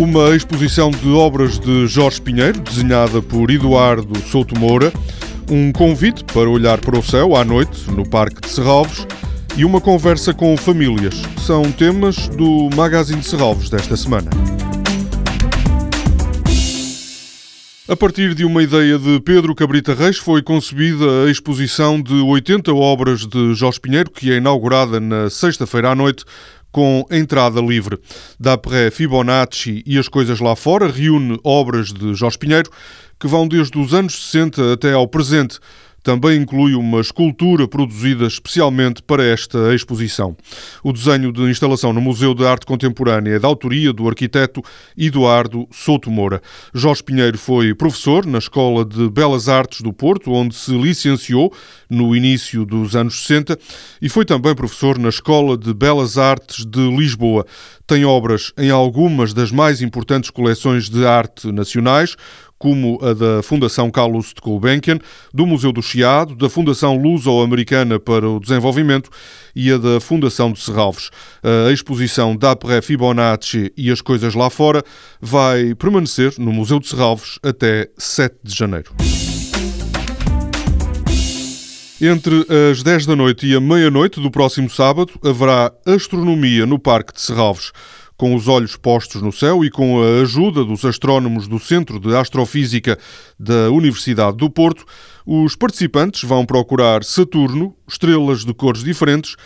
uma exposição de obras de Jorge Pinheiro, desenhada por Eduardo Souto Moura, um convite para olhar para o céu à noite no Parque de Serralves e uma conversa com famílias. São temas do Magazine de Serralves desta semana. A partir de uma ideia de Pedro Cabrita Reis, foi concebida a exposição de 80 obras de Jorge Pinheiro, que é inaugurada na sexta-feira à noite com entrada livre. D'après Fibonacci e As Coisas Lá Fora reúne obras de Jorge Pinheiro que vão desde os anos 60 até ao presente também inclui uma escultura produzida especialmente para esta exposição. O desenho de instalação no Museu de Arte Contemporânea é da autoria do arquiteto Eduardo Souto Moura. Jorge Pinheiro foi professor na Escola de Belas Artes do Porto, onde se licenciou no início dos anos 60, e foi também professor na Escola de Belas Artes de Lisboa. Tem obras em algumas das mais importantes coleções de arte nacionais, como a da Fundação Carlos de Gulbenkian, do Museu do Chiado, da Fundação Luso-Americana para o Desenvolvimento e a da Fundação de Serralves. A exposição D'après Fibonacci e as coisas lá fora vai permanecer no Museu de Serralves até 7 de janeiro. Entre as 10 da noite e a meia-noite do próximo sábado haverá astronomia no Parque de Serralves com os olhos postos no céu e com a ajuda dos astrónomos do Centro de Astrofísica da Universidade do Porto, os participantes vão procurar Saturno, estrelas de cores diferentes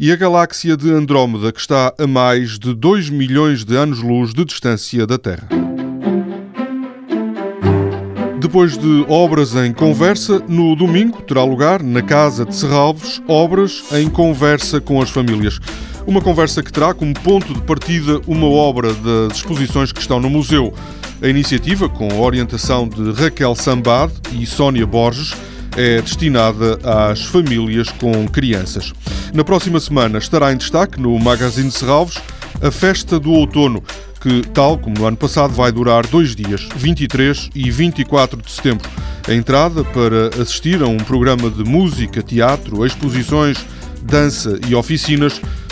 e a galáxia de Andrómeda, que está a mais de 2 milhões de anos-luz de distância da Terra. Depois de obras em conversa, no domingo terá lugar, na Casa de Serralves, obras em conversa com as famílias. Uma conversa que terá como ponto de partida uma obra das exposições que estão no museu. A iniciativa, com a orientação de Raquel Sambad e Sónia Borges, é destinada às famílias com crianças. Na próxima semana estará em destaque no Magazine Serralves a Festa do Outono, que, tal como no ano passado, vai durar dois dias, 23 e 24 de setembro. A entrada para assistir a um programa de música, teatro, exposições, dança e oficinas